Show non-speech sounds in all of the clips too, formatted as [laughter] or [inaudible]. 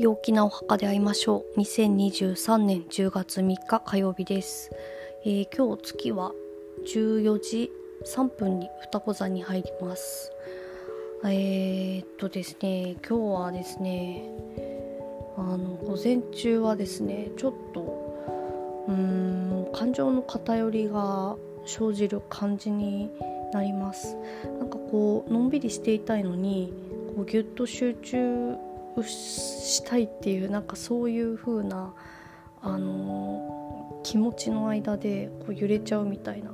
陽気なお墓で会いましょう。2023年10月3日火曜日です、えー今日月は14時3分に双子座に入ります。えー、っとですね今日はですねあの午前中はですねちょっとうーん感情の偏りが生じる感じになります。なんかこうのんびりしていたいのにこうギュッと集中したいっていうなんかそういう風なあの気持ちの間でこう揺れちゃうみたいな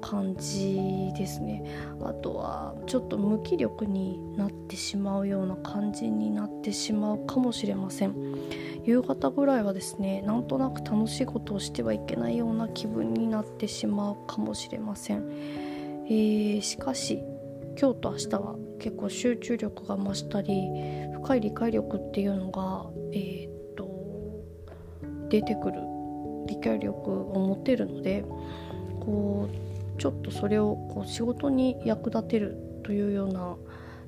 感じですね。あとはちょっと無気力になってしまうような感じになってしまうかもしれません。夕方ぐらいはですねなんとなく楽しいことをしてはいけないような気分になってしまうかもしれません、えーしかし今日と明日は結構集中力が増したり深い理解力っていうのがえーっと出てくる理解力を持てるのでこうちょっとそれをこう仕事に役立てるというような、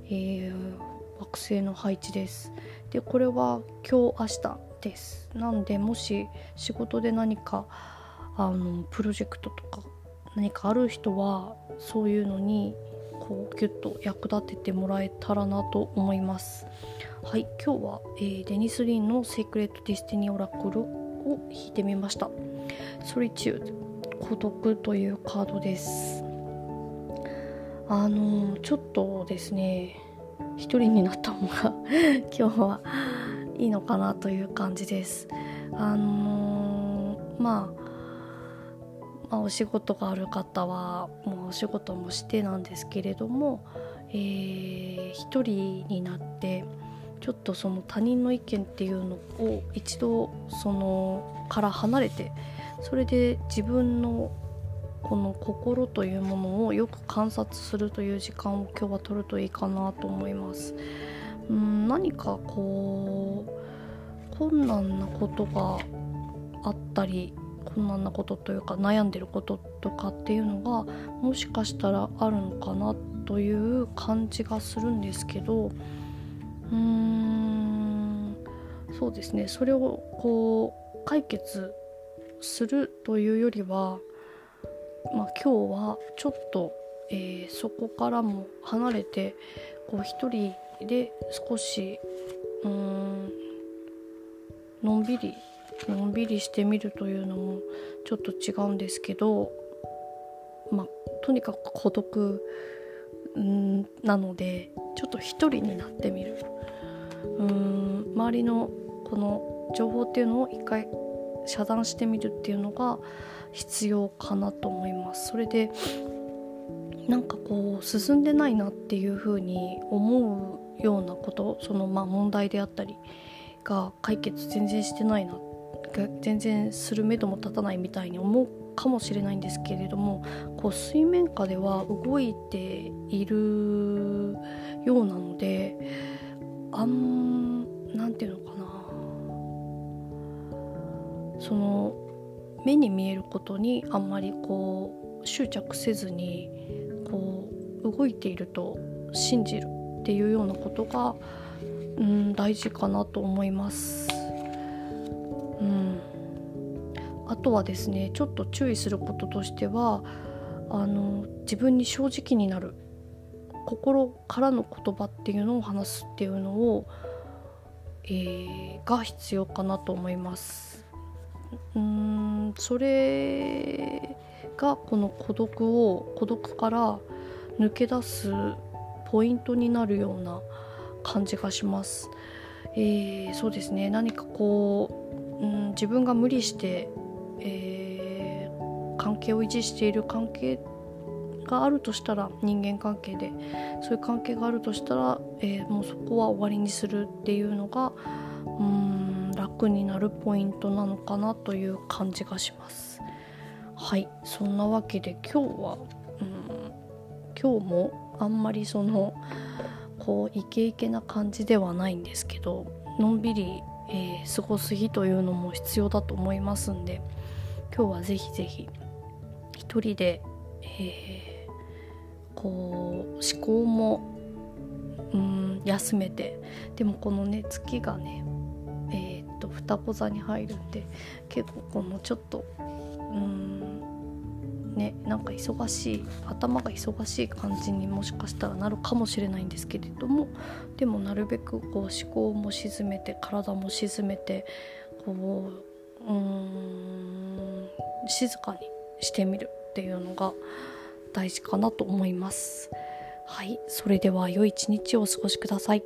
えー惑星の配置です。でこれは今日明日です。なんでもし仕事で何かあのプロジェクトとか何かある人はそういうのにこうギュッと役立ててもらえたらなと思います。はい、今日は、えーデニス・リンの「セイクレット・ディスティニー・オラクル」を引いてみました。 Solitude 孤独というカードです。あのーちょっとですね一人になった方が [laughs] 今日はいいのかなという感じです。あのーまあまあ、お仕事がある方はもうお仕事もしてなんですけれども、えー一人になってちょっとその他人の意見っていうのを一度そのから離れてそれで自分のこの心というものをよく観察するという時間を今日は取るといいかなと思います。うん何かこう困難なことがあったり困難なことというか悩んでることとかっていうのがもしかしたらあるのかなという感じがするんですけどうーんそうですね。それをこう解決するというよりは、まあ、今日はちょっと、えーそこからも離れてこう一人で少しうーんのんびりのんびりしてみるというのもちょっと違うんですけどまあとにかく孤独なのでちょっと一人になってみるうん周りのこの情報っていうのを一回遮断してみるっていうのが必要かなと思います。それでなんかこう進んでないなっていうふうに思うようなことそのまあ問題であったりが解決全然してないなっが全然する目処も立たないみたいに思うかもしれないんですけれどもこう水面下では動いているようなのであんなんていうのかなその目に見えることにあんまりこう執着せずにこう動いていると信じるっていうようなことが、うん、大事かなと思います。あとはですねちょっと注意することとしてはあの自分に正直になる心からの言葉っていうのを話すっていうのを、えーが必要かなと思います。うーんそれがこの孤独を孤独から抜け出すポイントになるような感じがします。えーそうですね何かこう、うん、自分が無理して、えー関係を維持している関係があるとしたら人間関係でそういう関係があるとしたら、えーもうそこは終わりにするっていうのがうん楽になるポイントなのかなという感じがします。はいそんなわけで今日は、うん、今日もあんまりそのこうイケイケな感じではないんですけどのんびり、えー過ごす日というのも必要だと思いますんで今日はぜひぜひ一人で、えーこう思考もうん休めてでもこのね月がねえっと双子座に入るんで結構このちょっとうんねなんか忙しい頭が忙しい感じにもしかしたらなるかもしれないんですけれどもでもなるべくこう思考も沈めて体も沈めてこううん静かにしてみるっていうのが大事かなと思います。はい、それでは良い一日をお過ごしください。